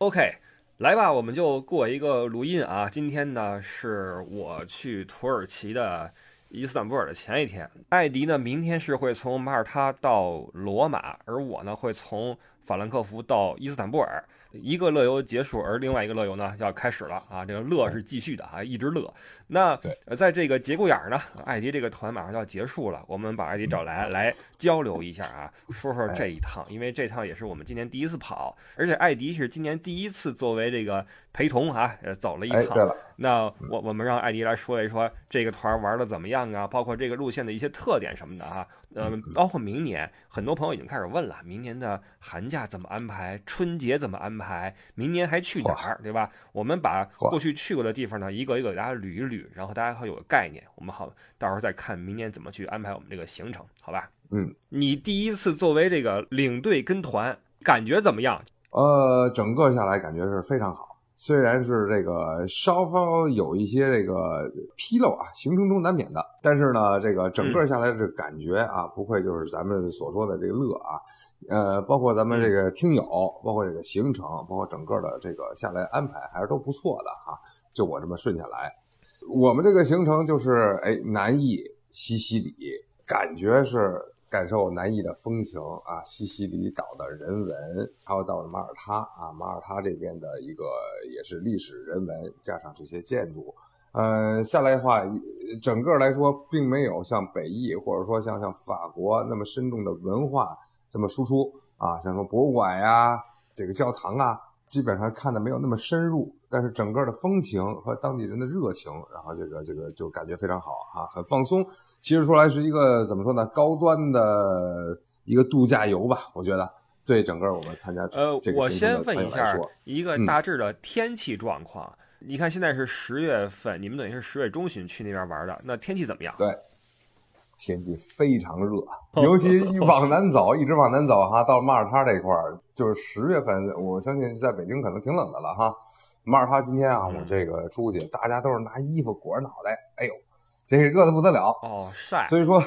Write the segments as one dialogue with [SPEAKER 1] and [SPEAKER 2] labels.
[SPEAKER 1] OK，来吧，我们就过一个录音啊。今天呢是我去土耳其的伊斯坦布尔的前一天，艾迪呢明天是会从马耳他到罗马，而我呢会从法兰克福到伊斯坦布尔。一个乐游结束，而另外一个乐游呢要开始了啊！这个乐是继续的啊，一直乐。那呃，在这个节骨眼儿呢，艾迪这个团马上就要结束了，我们把艾迪找来来交流一下啊，说说这一趟，因为这趟也是我们今年第一次跑，而且艾迪是今年第一次作为这个陪同啊，呃，走了一趟。
[SPEAKER 2] 对了，
[SPEAKER 1] 那我我们让艾迪来说一说这个团玩的怎么样啊，包括这个路线的一些特点什么的哈。嗯，包括明年，很多朋友已经开始问了，明年的寒假怎么安排，春节怎么安排，明年还去哪儿，对吧？我们把过去去过的地方呢，一个一个给大家捋一捋，然后大家好有个概念，我们好到时候再看明年怎么去安排我们这个行程，好吧？
[SPEAKER 2] 嗯，
[SPEAKER 1] 你第一次作为这个领队跟团，感觉怎么样？
[SPEAKER 2] 呃，整个下来感觉是非常好。虽然是这个稍稍有一些这个纰漏啊，行程中难免的，但是呢，这个整个下来这感觉啊，不愧就是咱们所说的这个乐啊，呃，包括咱们这个听友，包括这个行程，包括整个的这个下来安排还是都不错的啊。就我这么顺下来，我们这个行程就是哎，南意西西里，感觉是。感受南意的风情啊，西西里岛的人文，还有到了马耳他啊，马耳他这边的一个也是历史人文，加上这些建筑，嗯，下来的话，整个来说并没有像北意或者说像像法国那么深重的文化这么输出啊，像说博物馆呀，这个教堂啊，基本上看的没有那么深入，但是整个的风情和当地人的热情，然后这个这个就感觉非常好啊，很放松。其实出来是一个怎么说呢？高端的一个度假游吧，我觉得对整个我们参加
[SPEAKER 1] 呃，我先问一下一个大致
[SPEAKER 2] 的
[SPEAKER 1] 天气状况。你看现在是十月份，你们等于是十月中旬去那边玩的，那天气怎么样？
[SPEAKER 2] 对，天气非常热，尤其 往南走，一直往南走哈，到马耳他这一块儿，就是十月份，我相信在北京可能挺冷的了哈。马耳他今天啊，我这个出去，大家都是拿衣服裹着脑袋，哎呦。这热的不得了
[SPEAKER 1] 哦，晒。
[SPEAKER 2] 所以说，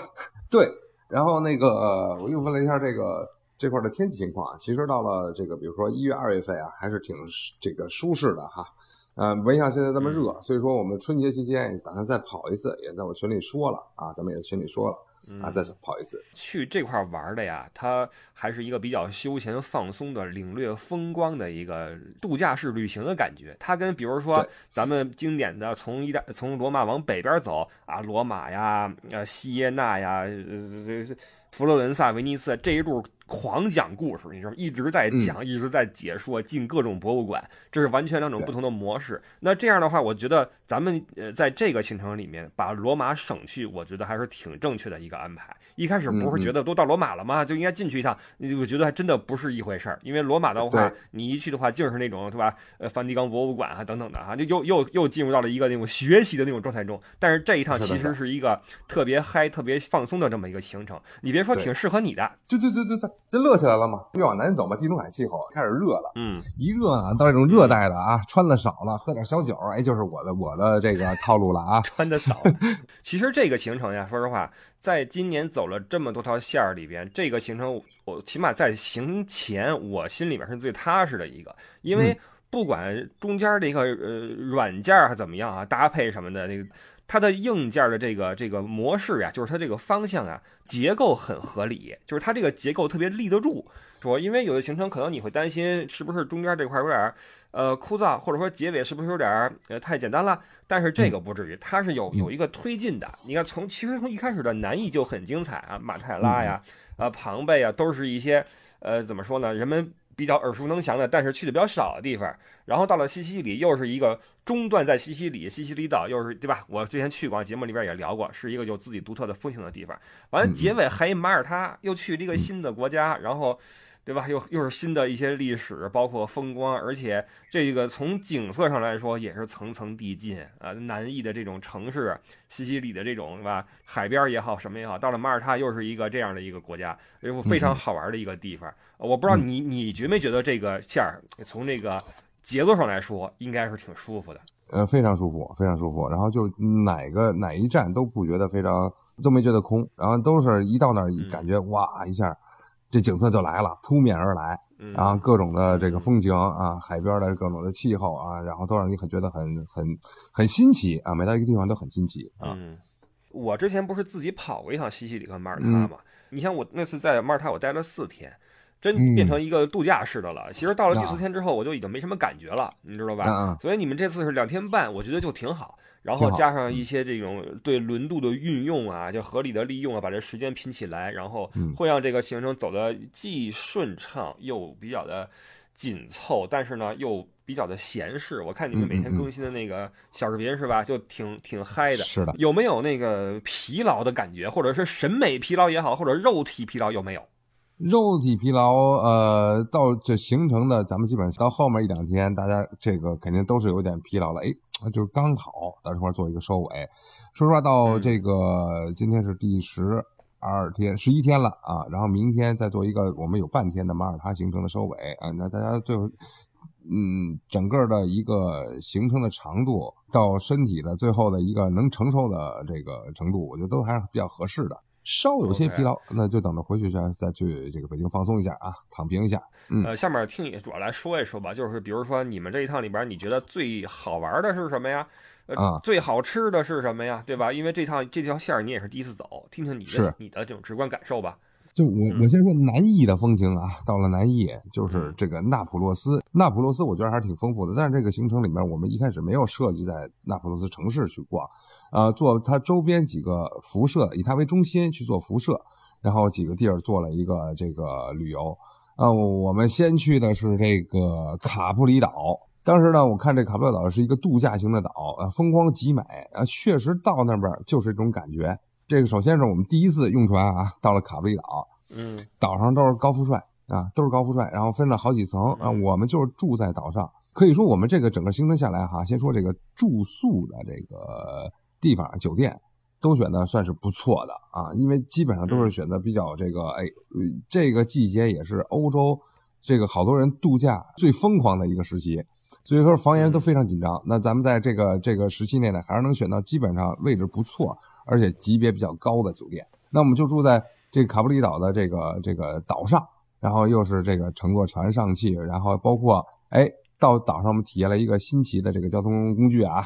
[SPEAKER 2] 对，然后那个我又问了一下这个这块的天气情况，其实到了这个比如说一月二月份啊，还是挺这个舒适的哈。呃，没像现在这么热，所以说我们春节期间打算再跑一次，也在我群里说了啊，咱们也群里说了。啊，再跑一次。
[SPEAKER 1] 去这块玩的呀，它还是一个比较休闲放松的、领略风光的一个度假式旅行的感觉。它跟比如说咱们经典的从一大从罗马往北边走啊，罗马呀、呃西耶纳呀、这这佛罗伦萨、威尼斯这一路。狂讲故事，你知道吗？一直在讲，一直在解说，进各种博物馆，这是完全两种不同的模式。那这样的话，我觉得咱们呃在这个行程里面把罗马省去，我觉得还是挺正确的一个安排。一开始不是觉得都到罗马了吗？就应该进去一趟，我觉得还真的不是一回事儿。因为罗马的话，你一去的话，竟是那种对吧？呃，梵蒂冈博物馆啊等等的哈，就又又又进入到了一个那种学习的那种状态中。但是这一趟其实是一个特别嗨、特别放松的这么一个行程。你别说，挺适合你的。
[SPEAKER 2] 对对对对对。这乐起来了嘛？越往南走嘛，地中海气候开始热了。
[SPEAKER 1] 嗯，
[SPEAKER 2] 一热啊，到这种热带的啊，穿的少了，喝点小酒，哎，就是我的我的这个套路了啊。
[SPEAKER 1] 穿的少，其实这个行程呀，说实话，在今年走了这么多条线儿里边，这个行程我起码在行前，我心里边是最踏实的一个，因为不管中间这个呃软件还怎么样啊，搭配什么的那个。它的硬件的这个这个模式呀，就是它这个方向啊，结构很合理，就是它这个结构特别立得住。说，因为有的行程可能你会担心是不是中间这块有点呃枯燥，或者说结尾是不是有点呃太简单了？但是这个不至于，它是有有一个推进的。你看，从其实从一开始的难易就很精彩啊，马泰拉呀，呃庞贝啊，都是一些呃怎么说呢，人们。比较耳熟能详的，但是去的比较少的地方，然后到了西西里，又是一个中段在西西里，西西里岛又是对吧？我之前去过，节目里边也聊过，是一个有自己独特的风情的地方。完了，结尾还马耳他，又去了一个新的国家，然后。对吧？又又是新的一些历史，包括风光，而且这个从景色上来说也是层层递进啊。南翼的这种城市，西西里的这种，对吧？海边也好，什么也好，到了马耳他又是一个这样的一个国家，又非常好玩的一个地方。我不知道你你觉没觉得这个线儿从这个节奏上来说应该是挺舒服的？
[SPEAKER 2] 呃，非常舒服，非常舒服。然后就哪个哪一站都不觉得非常都没觉得空，然后都是一到那儿感觉哇一下。这景色就来了，扑面而来然后各种的这个风景啊，海边的各种的气候啊，然后都让你很觉得很很很新奇啊，每到一个地方都很新奇啊。
[SPEAKER 1] 嗯，我之前不是自己跑过一趟西西里和马耳他嘛？你像我那次在马耳他，我待了四天。真变成一个度假式的了。其实到了第四天之后，我就已经没什么感觉了，你知道吧？所以你们这次是两天半，我觉得就挺好。然后加上一些这种对轮渡的运用啊，就合理的利用啊，把这时间拼起来，然后会让这个行程走的既顺畅又比较的紧凑，但是呢又比较的闲适。我看你们每天更新的那个小视频是吧，就挺挺嗨的。
[SPEAKER 2] 是的，
[SPEAKER 1] 有没有那个疲劳的感觉，或者是审美疲劳也好，或者肉体疲劳有没有？
[SPEAKER 2] 肉体疲劳，呃，到这形成的，咱们基本上到后面一两天，大家这个肯定都是有点疲劳了。哎，就是刚好到这块做一个收尾。说实话，到这个今天是第十二天、十一天了啊，然后明天再做一个我们有半天的马耳他行程的收尾啊。那大家最后，嗯，整个的一个行程的长度到身体的最后的一个能承受的这个程度，我觉得都还是比较合适的。稍有些疲劳，那就等着回去再再去这个北京放松一下啊，躺平一下。
[SPEAKER 1] 呃，下面听你主要来说一说吧，就是比如说你们这一趟里边，你觉得最好玩的是什么呀？
[SPEAKER 2] 啊，
[SPEAKER 1] 最好吃的是什么呀？对吧？因为这趟这条线你也是第一次走，听听你的你的这种直观感受吧。
[SPEAKER 2] 就我我先说南艺的风情啊，到了南艺就是这个那普洛斯，那普洛斯我觉得还是挺丰富的，但是这个行程里面我们一开始没有设计在那普洛斯城市去逛。呃，做它周边几个辐射，以它为中心去做辐射，然后几个地儿做了一个这个旅游。呃，我们先去的是这个卡布里岛。当时呢，我看这卡布里岛是一个度假型的岛，呃，风光极美啊，确实到那边就是一种感觉。这个首先是我们第一次用船啊，到了卡布里岛，
[SPEAKER 1] 嗯，
[SPEAKER 2] 岛上都是高富帅啊，都是高富帅，然后分了好几层啊，我们就是住在岛上。可以说我们这个整个行程下来哈，先说这个住宿的这个。地方酒店都选的算是不错的啊，因为基本上都是选择比较这个哎，这个季节也是欧洲这个好多人度假最疯狂的一个时期，所以说房源都非常紧张。那咱们在这个这个时期内呢，还是能选到基本上位置不错，而且级别比较高的酒店。那我们就住在这个卡布里岛的这个这个岛上，然后又是这个乘坐船上去，然后包括哎到岛上我们体验了一个新奇的这个交通工具啊。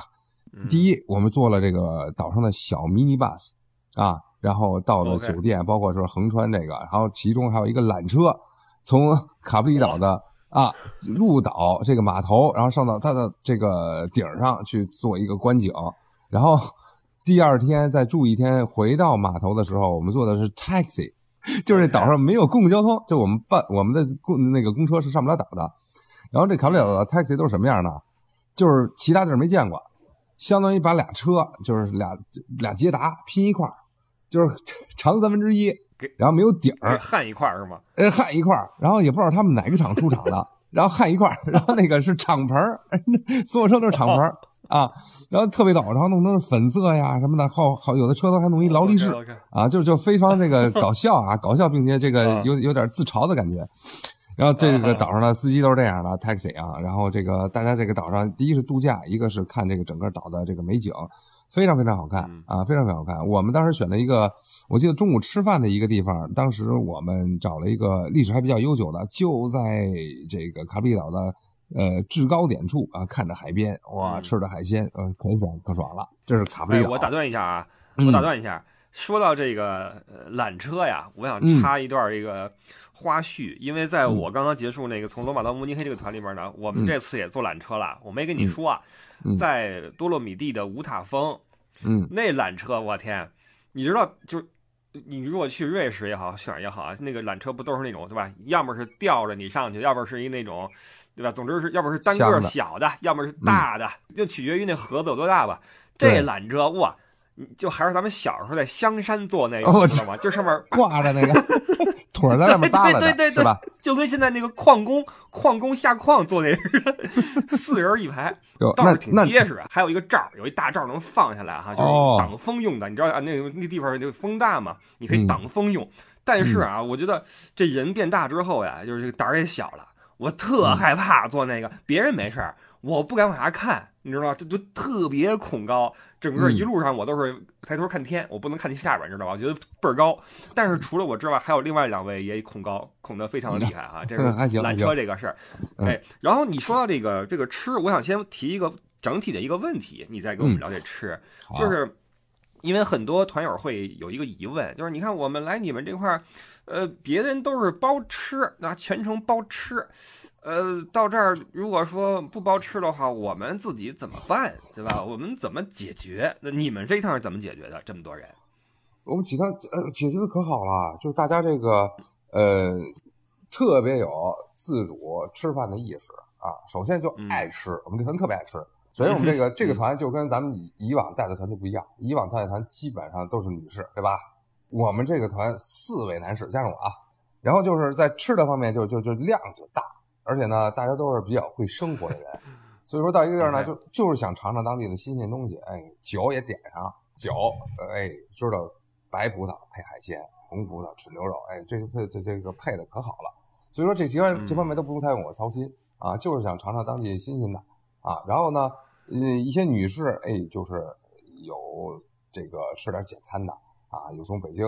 [SPEAKER 2] 第一，我们坐了这个岛上的小 mini bus，啊，然后到了酒店，包括说横穿这个，然后其中还有一个缆车，从卡布里岛的啊入岛这个码头，然后上到它的这个顶上去做一个观景，然后第二天再住一天，回到码头的时候，我们坐的是 taxi，就是岛上没有公共交通，就我们办我们的公那个公车是上不了岛的，然后这卡布里岛的 taxi 都是什么样的？就是其他地儿没见过。相当于把俩车，就是俩俩捷达拼一块儿，就是长三分之一，然后没有底儿，
[SPEAKER 1] 焊一块儿是吗？
[SPEAKER 2] 呃，焊一块儿，然后也不知道他们哪个厂出厂的，然后焊一块儿，然后那个是敞篷儿，所有车都是敞篷儿啊，然后特别早，然后弄成粉色呀什么的，好好有的车都还弄一劳力士啊，就就非常这个搞 笑啊，搞笑并且这个有有点自嘲的感觉。然后这个岛上的司机都是这样的 taxi 啊，然后这个大家这个岛上，第一是度假，一个是看这个整个岛的这个美景，非常非常好看啊，非常非常好看。我们当时选了一个，我记得中午吃饭的一个地方，当时我们找了一个历史还比较悠久的，就在这个卡比岛的呃制高点处啊，看着海边，哇，吃着海鲜，呃，可爽可爽了。这是卡布里岛。
[SPEAKER 1] 我打断一下啊，我打断一下，说到这个呃缆车呀，我想插一段这个。花絮，因为在我刚刚结束那个从罗马到慕尼黑这个团里边呢，我们这次也坐缆车了。我没跟你说啊，在多洛米蒂的五塔峰，
[SPEAKER 2] 嗯，
[SPEAKER 1] 那缆车，我天，你知道，就你如果去瑞士也好，选也好啊，那个缆车不都是那种对吧？要么是吊着你上去，要么是一那种，对吧？总之是要不是单个小的，要么是大的，就取决于那盒子有多大吧。这缆车哇，就还是咱们小时候在香山坐那个，知道吗？就上面
[SPEAKER 2] 挂着那个。腿在外面搭了
[SPEAKER 1] 的，是吧？就跟现在那个矿工矿工下矿坐那似的，四人一排，倒是挺结实啊。还有一个罩，有一大罩能放下来哈，就是挡风用的。你知道啊，那个那地方就风大嘛，你可以挡风用。但是啊，我觉得这人变大之后呀，就是这个胆儿也小了。我特害怕坐那个，别人没事儿，我不敢往下看，你知道吗？这就特别恐高，整个一路上我都是抬头看天，我不能看下边，你知道吧？我觉得倍儿高。但是除了我之外，还有另外两位也恐高，恐得非常的厉害啊！这是 缆车这个事儿。哎，然后你说到这个这个吃，我想先提一个整体的一个问题，你再给我们聊这吃，就是因为很多团友会有一个疑问，就是你看我们来你们这块儿，呃，别人都是包吃，那全程包吃。呃，到这儿如果说不包吃的话，我们自己怎么办，对吧？我们怎么解决？那你们这一趟是怎么解决的？这么多人，
[SPEAKER 2] 我们几趟呃解决的可好了，就是大家这个呃特别有自主吃饭的意识啊。首先就爱吃，我们这团特别爱吃，所以我们这个 这个团就跟咱们以以往带的团就不一样。以往带的团基本上都是女士，对吧？我们这个团四位男士加上我啊，然后就是在吃的方面就就就量就大。而且呢，大家都是比较会生活的人，所以说到一个地儿呢，就就是想尝尝当地的新鲜东西。哎，酒也点上，酒，哎，知道白葡萄配海鲜，红葡萄吃牛肉，哎，这这这这个配的可好了。所以说这几方这方面都不用太用我操心啊，就是想尝尝当地新鲜的啊。然后呢，呃，一些女士，哎，就是有这个吃点简餐的啊，有从北京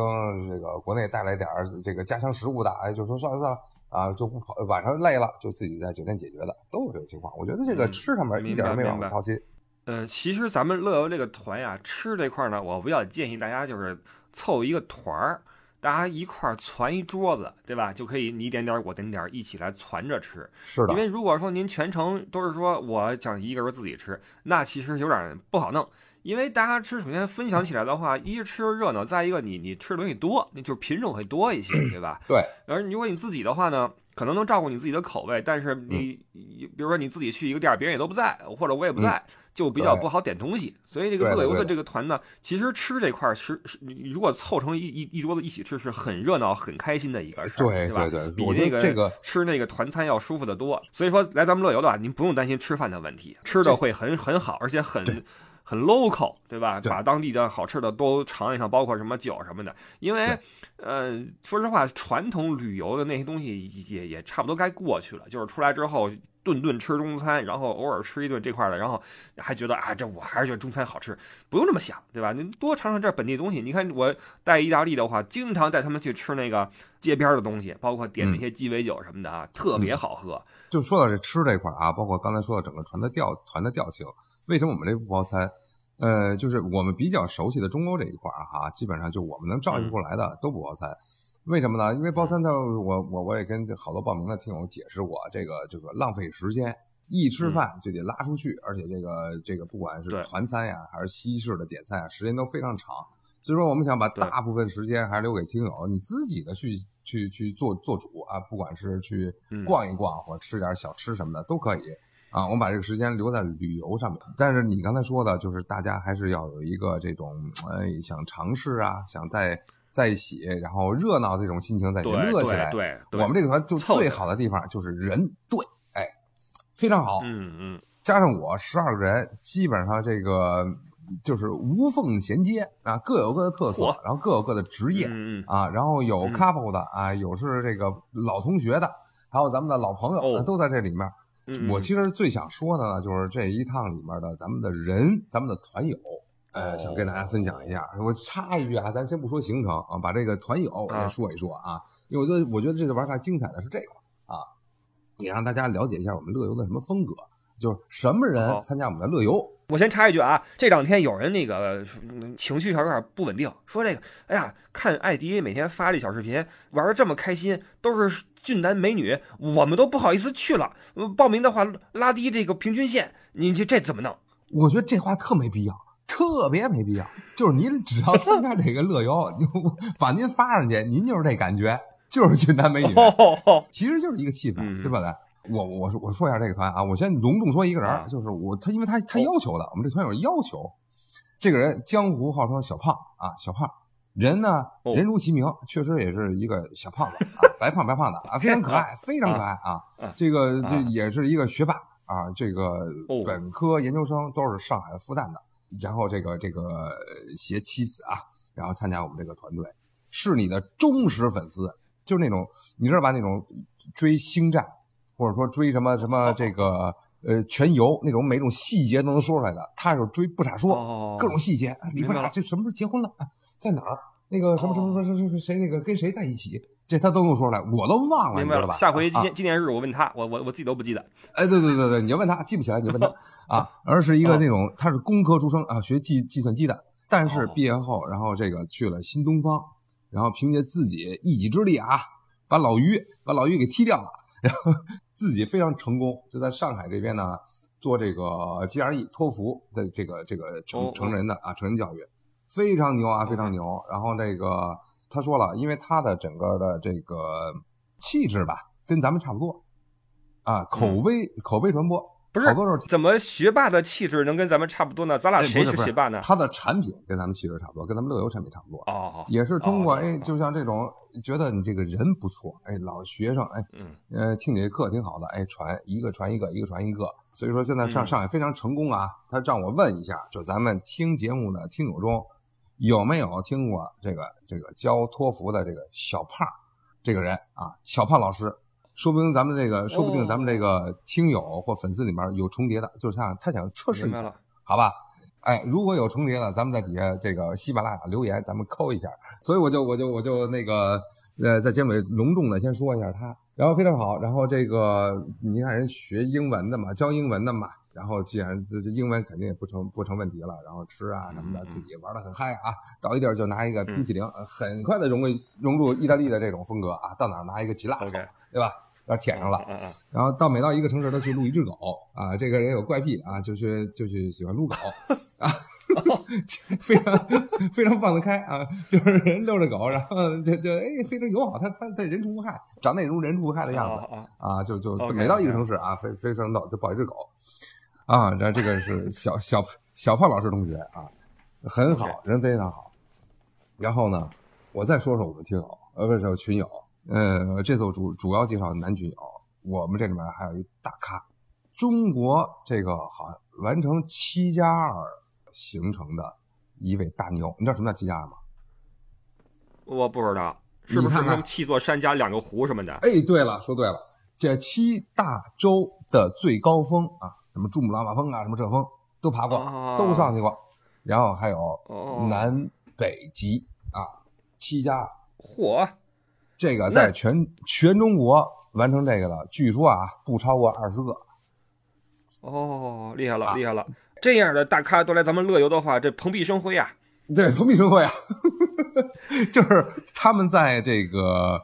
[SPEAKER 2] 这个国内带来点儿这个家乡食物的，哎，就说算了算了。啊，就不跑，晚上累了就自己在酒店解决的，都有这个情况。我觉得这个吃上面一点没让我操心。
[SPEAKER 1] 嗯，其实咱们乐游这个团呀，吃这块呢，我比较建议大家就是凑一个团儿，大家一块儿攒一桌子，对吧？就可以你点点我点点，一起来攒着吃。
[SPEAKER 2] 是的。
[SPEAKER 1] 因为如果说您全程都是说我想一个人自己吃，那其实有点不好弄。因为大家吃，首先分享起来的话，一是吃热闹，再一个你你吃的东西多，那就是品种会多一些，对吧？
[SPEAKER 2] 对。
[SPEAKER 1] 而如果你自己的话呢，可能能照顾你自己的口味，但是你，比如说你自己去一个店，别人也都不在，或者我也不在，就比较不好点东西。所以这个乐游的这个团呢，其实吃这块是是，如果凑成一一一桌子一起吃，是很热闹、很开心的一个事儿，
[SPEAKER 2] 对
[SPEAKER 1] 吧？
[SPEAKER 2] 对对，
[SPEAKER 1] 比那
[SPEAKER 2] 个这个
[SPEAKER 1] 吃那个团餐要舒服的多。所以说来咱们乐游的话，您不用担心吃饭的问题，吃的会很很好，而且很。很 local，对吧？把当地的好吃的都尝一尝，包括什么酒什么的。因为，呃，说实话，传统旅游的那些东西也也差不多该过去了。就是出来之后，顿顿吃中餐，然后偶尔吃一顿这块的，然后还觉得啊，这我还是觉得中餐好吃。不用这么想，对吧？你多尝尝这本地东西。你看我带意大利的话，经常带他们去吃那个街边的东西，包括点那些鸡尾酒什么的啊，特别好喝。
[SPEAKER 2] 就说到这吃这块啊，包括刚才说的整个船的调船的调性。为什么我们这不包餐？呃，就是我们比较熟悉的中欧这一块儿哈，基本上就我们能照应过来的都不包餐。为什么呢？因为包餐它，我我我也跟好多报名的听友解释过，这个这个浪费时间，一吃饭就得拉出去，而且这个这个不管是团餐呀，还是西式的点菜啊，时间都非常长。所以说，我们想把大部分时间还是留给听友，你自己的去去去做做主啊，不管是去逛一逛或者吃点小吃什么的都可以。啊，我们把这个时间留在旅游上面。但是你刚才说的，就是大家还是要有一个这种，哎，想尝试啊，想在在一起，然后热闹这种心情在乐起来。
[SPEAKER 1] 对，
[SPEAKER 2] 我们这个团就最好的地方就是人对，哎，非常好。
[SPEAKER 1] 嗯嗯，
[SPEAKER 2] 加上我十二个人，基本上这个就是无缝衔接啊，各有各的特色，然后各有各的职业嗯啊，然后有 couple 的啊，有是这个老同学的，还有咱们的老朋友，都在这里面。我其实最想说的呢，就是这一趟里面的咱们的人，咱们的团友，呃，想跟大家分享一下。我插一句啊，咱先不说行程啊，把这个团友先说一说啊，因为我觉得我觉得这个玩法精彩的是这个啊，也让大家了解一下我们乐游的什么风格，就是什么人参加我们的乐游。
[SPEAKER 1] 我先插一句啊，这两天有人那个情绪上有点不稳定，说这个，哎呀，看艾迪每天发这小视频，玩的这么开心，都是俊男美女，我们都不好意思去了。报名的话拉低这个平均线，你这这怎么弄？
[SPEAKER 2] 我觉得这话特没必要，特别没必要。就是您只要参加这个乐游，把您发上去，您就是这感觉，就是俊男美女，其实就是一个气氛，对吧？来。我我说我说一下这个团啊，我先隆重说一个人，就是我他，因为他他要求的，我们这团有要求，这个人江湖号称小胖啊，小胖人呢人如其名，确实也是一个小胖子 啊，白胖白胖的啊，非常可爱，非常可爱啊，这个这也是一个学霸啊，这个本科研究生都是上海复旦的，然后这个这个携妻子啊，然后参加我们这个团队，是你的忠实粉丝，就是那种你知道吧，那种追星战。或者说追什么什么这个呃全游那种每种细节都能说出来的。他是追不傻说，
[SPEAKER 1] 哦
[SPEAKER 2] 各种细节。啊李不傻这什么时候结婚了？啊在哪儿？那个什么什么什么什么谁那个跟谁在一起？这他都能说出来，我都忘了，
[SPEAKER 1] 明白了。
[SPEAKER 2] 吧？
[SPEAKER 1] 下回纪
[SPEAKER 2] 啊
[SPEAKER 1] 念纪念日我问他，我我我自己都不记得。
[SPEAKER 2] 哎，对对对对，你就问他，记不起来你就问他 啊。而是一个那种他是工科出生啊，学计计算机的，但是
[SPEAKER 1] 哦
[SPEAKER 2] 毕业后，然后这个去了新东方，然后凭借自己一己之力啊，把老于把老于给踢掉了，然后 自己非常成功，就在上海这边呢做这个 GRE 托福的这个这个
[SPEAKER 1] 哦
[SPEAKER 2] 成
[SPEAKER 1] 哦
[SPEAKER 2] 成人的啊成人教育，非常牛啊，非常牛。然后这个他说了，因为他的整个的这个气质吧，跟咱们差不多啊，口碑、口碑传播
[SPEAKER 1] 嗯不是
[SPEAKER 2] 好多时候
[SPEAKER 1] 怎么学霸的气质能跟咱们差不多呢？咱俩谁
[SPEAKER 2] 是
[SPEAKER 1] 学霸呢？
[SPEAKER 2] 他的产品跟咱们气质差不多，跟咱们乐游产品差不多，
[SPEAKER 1] 哦，
[SPEAKER 2] 也是通过哎，就像这种觉得你这个人不错，哎，老学生哎，
[SPEAKER 1] 嗯，
[SPEAKER 2] 呃，听你这课挺好的，哎，传一个传一个，一个传一个，所以说现在上
[SPEAKER 1] 嗯
[SPEAKER 2] 上海非常成功啊。他让我问一下，就咱们听节目的听友中，有没有听过这个这个教托福的这个小胖这个人啊？小胖老师，说不定咱们这个，说不定咱们这个听友或粉丝里面有重叠的，就是像他想测试一下。好吧？哎，如果有重叠的，咱们在底下这个喜马拉雅留言，咱们扣一下。所以我就我就我就那个呃，在结尾隆重的先说一下他，然后非常好。然后这个你看人学英文的嘛，教英文的嘛，然后既然这这英文肯定也不成不成问题了，然后吃啊什么的，自己玩的很嗨啊，到一地儿就拿一个
[SPEAKER 1] 嗯。
[SPEAKER 2] 冰淇淋，呃很快的融入融入意大利的这种风格啊，到哪儿拿一个吉拉对吧？然后舔上了，然后到每到一个城市，他去撸一只狗啊，这个人有怪癖啊，就去就去喜欢撸狗 啊，非常非常放得开啊，就是人遛着狗，然后就就哎非常友好，他他他人畜无害，长得也如人畜无害的
[SPEAKER 1] 嗯，
[SPEAKER 2] 样子啊，就就每到一个城市啊，非非常逗，就抱一只狗啊，然后这个是小小小胖老师同学啊，很好人非常好。然后呢，我再说说我们听友，呃，不是群友，呃，这次我主主要介绍男群友，我们这里面还有一大咖，中国这个好像完成七加二行程的一位大牛，你知道什么叫七加二吗？
[SPEAKER 1] 我不知道是不是
[SPEAKER 2] 你看看
[SPEAKER 1] 什么七座山加两个湖什么的？
[SPEAKER 2] 哎，对了，说对了，这七大洲的最高峰啊，什么珠穆朗玛峰啊，什么这峰都爬过，
[SPEAKER 1] 哦
[SPEAKER 2] 都上去过，然后还有
[SPEAKER 1] 哦
[SPEAKER 2] 南北极啊，七加二。
[SPEAKER 1] 嚯，
[SPEAKER 2] 这个在全全中国完成这个的，据说啊不超过二十个。
[SPEAKER 1] 哦，厉害了
[SPEAKER 2] 啊
[SPEAKER 1] 厉害了！这样的大咖都来咱们乐游的话，这蓬荜生辉啊！
[SPEAKER 2] 对，蓬荜生辉啊，就是他们在这个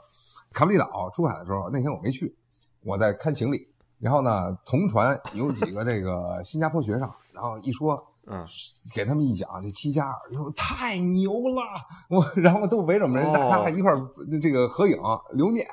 [SPEAKER 2] 卡布里岛出海的时候，那天我没去，我在看行李，然后呢，同船有几个这个新加坡学生，然后一说。
[SPEAKER 1] 嗯，
[SPEAKER 2] 给他们一讲这七加二，说太牛了，我 然后都围着我们人大咖
[SPEAKER 1] 哦
[SPEAKER 2] 一块儿这个合影留念，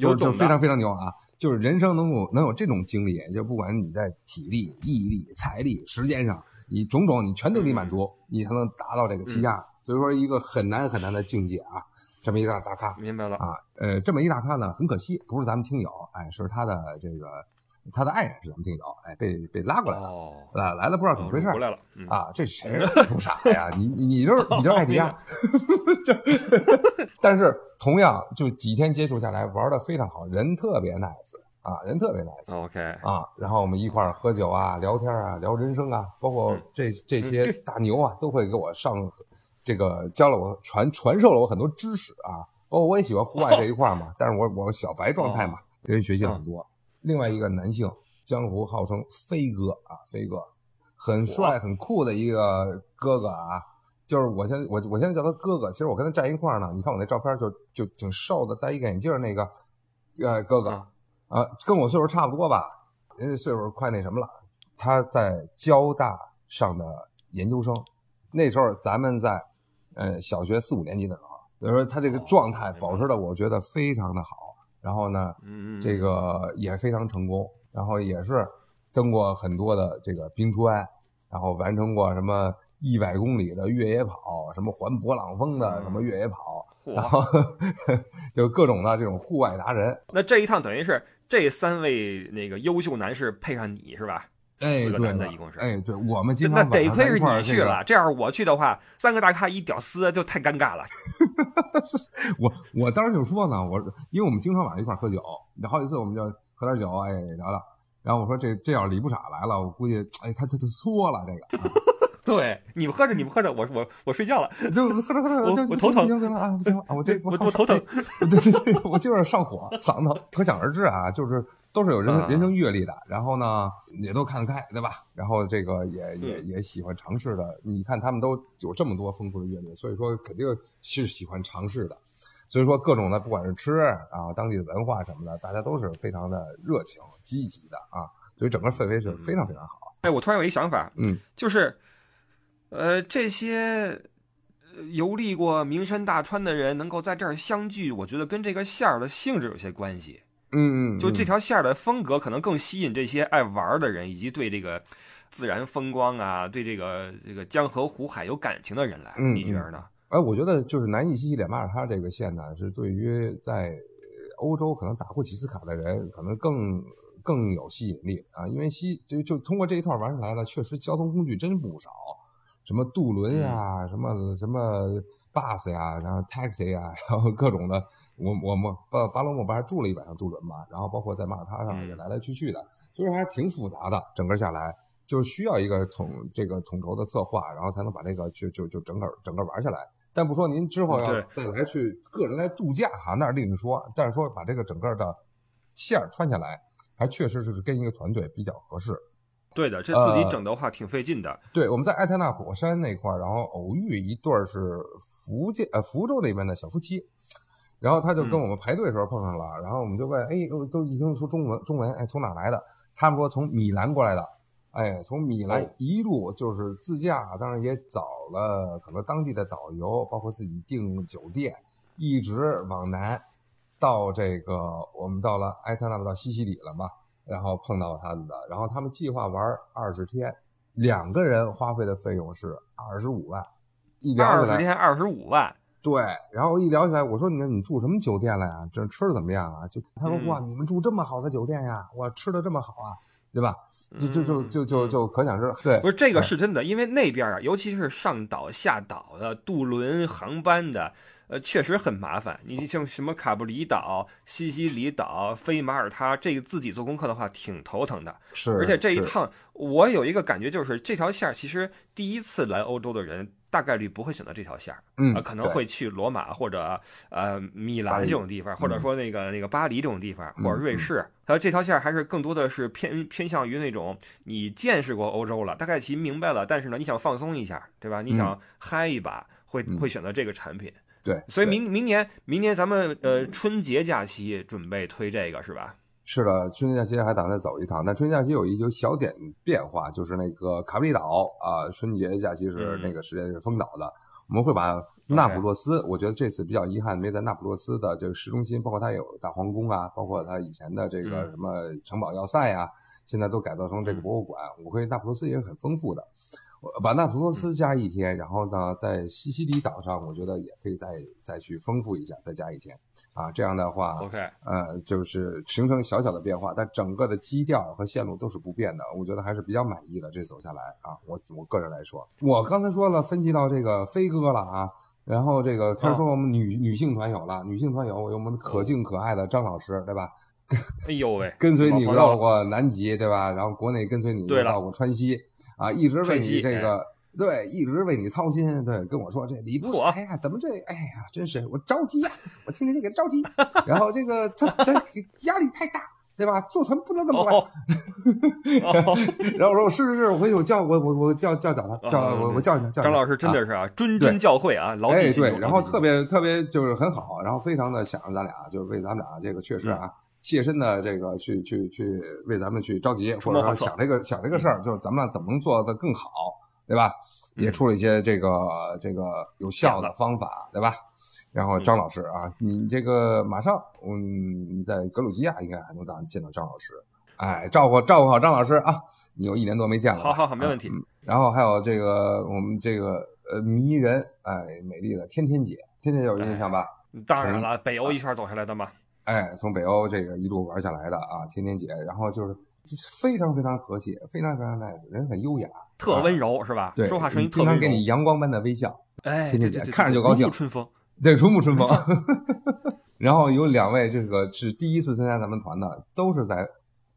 [SPEAKER 2] 就就非常非常牛啊！就是人生能够能有这种经历，就不管你在体力、毅力、财力、时间上，你种种你全都得满足，你才能达到这个七加二。所以说一个很难很难的境界啊！这么一大大咖
[SPEAKER 1] 明白了。
[SPEAKER 2] 啊，呃，这么一大咖呢，很可惜不是咱们听友，哎，是他的这个他的爱人是咱们听友，哎，被被拉过来了，
[SPEAKER 1] 哦，
[SPEAKER 2] 来来了不知道怎么回事
[SPEAKER 1] 回来了。嗯，
[SPEAKER 2] 啊，这谁不傻呀？你你你就是 你就是艾迪亚，就但是同样就几天接触下来，玩的非常好，人特别 nice 啊，人特别 nice
[SPEAKER 1] OK，
[SPEAKER 2] 啊。然后我们一块儿喝酒啊，聊天啊，聊人生啊，包括
[SPEAKER 1] 嗯
[SPEAKER 2] 这这些大牛啊，都会给我上这个教了我传传授了我很多知识啊。包括我也喜欢户外这一块嘛，但是我我小白状态嘛，跟人学习了很多。另外一个男性，江湖号称飞哥啊，飞哥，很帅很酷的一个哥哥啊。就是我现在我我现在叫他哥哥，其实我跟他站一块儿呢。你看我那照片就就挺瘦的，戴一个眼镜儿那个，呃，哥哥
[SPEAKER 1] 啊
[SPEAKER 2] 啊，跟我岁数差不多吧，人家岁数快那什么了。他在交大上的研究生，那时候咱们在呃小学四五年级的时候，所以说他这个状态保持的我觉得非常的好。然后呢，
[SPEAKER 1] 嗯嗯，
[SPEAKER 2] 这个也非常成功，然后也是登过很多的这个冰川，然后完成过什么一百公里的越野跑，什么环勃朗峰的
[SPEAKER 1] 嗯
[SPEAKER 2] 什么越野跑，
[SPEAKER 1] 嚯
[SPEAKER 2] 然后就各种的这种户外达人。
[SPEAKER 1] 那这一趟等于是这三位那个优秀男士配上你是吧？
[SPEAKER 2] 哎，
[SPEAKER 1] 四个
[SPEAKER 2] 对
[SPEAKER 1] 的一共是
[SPEAKER 2] 哎，对，我们今
[SPEAKER 1] 那
[SPEAKER 2] 常晚上在
[SPEAKER 1] 得亏是你去了，这样我去的话，三个大咖一屌丝就太尴尬了。
[SPEAKER 2] 哈 哈我我当时就说呢，我因为我们经常晚上一块喝酒，好几次我们就喝点酒，哎，聊聊，然后我说这这要是李不傻来了，我估计哎他他他缩了这个。啊
[SPEAKER 1] 对，你们喝着，你们喝着，我我我睡觉了，
[SPEAKER 2] 就喝着喝着，
[SPEAKER 1] 我
[SPEAKER 2] 就
[SPEAKER 1] 我头疼
[SPEAKER 2] 行行了啊，不行了啊，我这
[SPEAKER 1] 我我头疼，
[SPEAKER 2] 对对对，我就是上火，嗓子可想而知啊，就是都是有人
[SPEAKER 1] 嗯
[SPEAKER 2] 人生阅历的，然后呢也都看得开，对吧？然后这个也也
[SPEAKER 1] 嗯
[SPEAKER 2] 也喜欢尝试的，你看他们都有这么多丰富的阅历，所以说肯定是喜欢尝试的。所以说各种的不管是吃啊，当地的文化什么的，大家都是非常的热情、积极的啊，所以整个氛围是非常非常好。
[SPEAKER 1] 哎，我突然有一想法，
[SPEAKER 2] 嗯
[SPEAKER 1] 就是，呃，这些呃游历过名山大川的人能够在这儿相聚，我觉得跟这个线儿的性质有些关系。
[SPEAKER 2] 嗯嗯，
[SPEAKER 1] 就这
[SPEAKER 2] 嗯
[SPEAKER 1] 条线儿的风格，可能更吸引这些爱玩儿的人，以及对这个自然风光啊，对这个这个江河湖海有感情的人来。
[SPEAKER 2] 嗯
[SPEAKER 1] 你觉得呢？
[SPEAKER 2] 哎，我觉得就是南意、西西里、马耳他这个线呢，是对于在呃欧洲可能打过几次卡的人，可能更更有吸引力啊。因为西就就通过这一趟玩下来了，确实交通工具真不少，什么渡轮呀、什么什么 bus 呀，然后 taxi 呀，然后各种的。我我们巴巴罗莫不还住了一晚上渡轮嘛，然后包括在马耳他上也来来去去的，就是还挺复杂的，整个下来。就是需要一个统这个统筹的策划，然后才能把这个就就就整个整个玩下来。但不说您之后要再来去个人来度假哈，那是另说。但是说把这个整个的线儿穿下来，还确实是跟一个团队比较合适。
[SPEAKER 1] 对的，这自己整的话挺费劲的。
[SPEAKER 2] 对，我们在埃特纳火山那块儿，然后偶遇一对儿是福建呃福州那边的小夫妻，然后他就跟我们排队的时候碰上了，然后我们就问，哎，都都已经说中文中文，哎，从哪来的？他们说从米兰过来的，哎，从米兰
[SPEAKER 1] 哦
[SPEAKER 2] 一路就是自驾，当然也找了可能当地的导游，包括自己订酒店，一直往南到这个我们到了埃特纳到西西里了嘛，然后碰到他们的，然后他们计划玩二十天，两个人花费的费用是二十五万，一聊起来，
[SPEAKER 1] 二十天二十五万，
[SPEAKER 2] 对，然后一聊起来，我说你你住什么酒店了呀？这吃的怎么样啊？就他说
[SPEAKER 1] 嗯
[SPEAKER 2] 哇，你们住这么好的酒店呀，哇，吃的这么好啊，对吧？就就就就就
[SPEAKER 1] 嗯
[SPEAKER 2] 就可想而知，对
[SPEAKER 1] 不，是这个是真的，因为那边啊，尤其是上岛下岛的渡轮航班的，呃，确实很麻烦。你像什么卡布里岛、西西里岛、飞马耳他，这个自己做功课的话挺头疼的。
[SPEAKER 2] 是，
[SPEAKER 1] 而且这一趟，我有一个感觉，就是这条线儿其实第一次来欧洲的人，大概率不会选择这条线儿，
[SPEAKER 2] 嗯
[SPEAKER 1] 呃，可能会去罗马或者呃米兰这种地方，或者说那个那个巴黎这种地方，
[SPEAKER 2] 嗯
[SPEAKER 1] 或者瑞士。它这条线儿还是更多的是偏偏向于那种你见识过欧洲了，大概其明白了，但是呢，你想放松一下，对吧？你想嗨一把，会
[SPEAKER 2] 嗯
[SPEAKER 1] 会选择这个产品。
[SPEAKER 2] 对，
[SPEAKER 1] 所以明明年明年咱们呃春节假期准备推这个是吧？
[SPEAKER 2] 是的，春节假期还打算走一趟，但春节假期有一有小点变化，就是那个卡布里岛啊、春节假期是
[SPEAKER 1] 嗯。
[SPEAKER 2] 那个时间是封岛的，我们会把那不勒斯，我觉得这次比较遗憾，没在那不勒斯的这个市中心，包括它有大皇宫啊，包括它以前的这个
[SPEAKER 1] 嗯。
[SPEAKER 2] 什么城堡要塞啊，现在都改造成这个
[SPEAKER 1] 嗯。
[SPEAKER 2] 博物馆。我会那不勒斯也是很丰富的，我把那不勒斯加一天，然后呢，在西西里岛上，我觉得也可以再再去丰富一下，再加一天啊，这样的话。
[SPEAKER 1] OK，
[SPEAKER 2] 呃，就是形成小小的变化，但整个的基调和线路都是不变的，我觉得还是比较满意的。这走下来啊，我我个人来说，我刚才说了，分析到这个飞哥了啊，然后这个开始说我们女、女性团友了，女性团友有我们可敬可爱的张老师，对吧？
[SPEAKER 1] 哎呦喂，
[SPEAKER 2] 跟随你到过南极，对吧？然后国内跟随你到过川西啊，一直为你这个。对，一直为你操心，对，跟我说这李不
[SPEAKER 1] 嚯
[SPEAKER 2] 哎呀，怎么这，哎呀，真是我着急呀、我听听这个着急，然后这个他他压力太大，对吧？坐船不能这么玩，
[SPEAKER 1] 哦，哦
[SPEAKER 2] 然后我说是是是，我回去我叫我我我叫叫叫他，叫
[SPEAKER 1] 嗯
[SPEAKER 2] 我我叫你
[SPEAKER 1] 张老师真
[SPEAKER 2] 啊
[SPEAKER 1] 的是啊，谆谆教诲啊，牢
[SPEAKER 2] 哎
[SPEAKER 1] 记心中。
[SPEAKER 2] 对，然后特别特别就是很好，然后非常的想着咱俩，就是为咱们俩这个确实啊，切身的这个去去去为咱们去着急，或者说想这个想这个事儿，就是咱们怎么能做得更好，对吧？也
[SPEAKER 1] 嗯
[SPEAKER 2] 出了一些这个这个有效的方法，对吧？然后张老师啊，你这个马上，嗯，你在格鲁吉亚应该还能到见到张老师，哎，照顾照顾好张老师啊，你有一年多没见了，
[SPEAKER 1] 好好好没问题
[SPEAKER 2] 嗯然后还有这个我们这个呃迷人哎美丽的天天姐，天天姐有印象吧？
[SPEAKER 1] 当然了，北欧一圈走下来的嘛。
[SPEAKER 2] 哎，从北欧这个一路玩下来的啊，天天姐，然后就是非常非常和谐，非常非常 nice，人很优雅，
[SPEAKER 1] 特温柔是吧？
[SPEAKER 2] 对，
[SPEAKER 1] 说话声音特
[SPEAKER 2] 经常，给你阳光般的微笑，
[SPEAKER 1] 哎，
[SPEAKER 2] 天天姐看着就高兴
[SPEAKER 1] 如沐春风。
[SPEAKER 2] 对，如沐春风？然后有两位这个是第一次参加咱们团的，都是在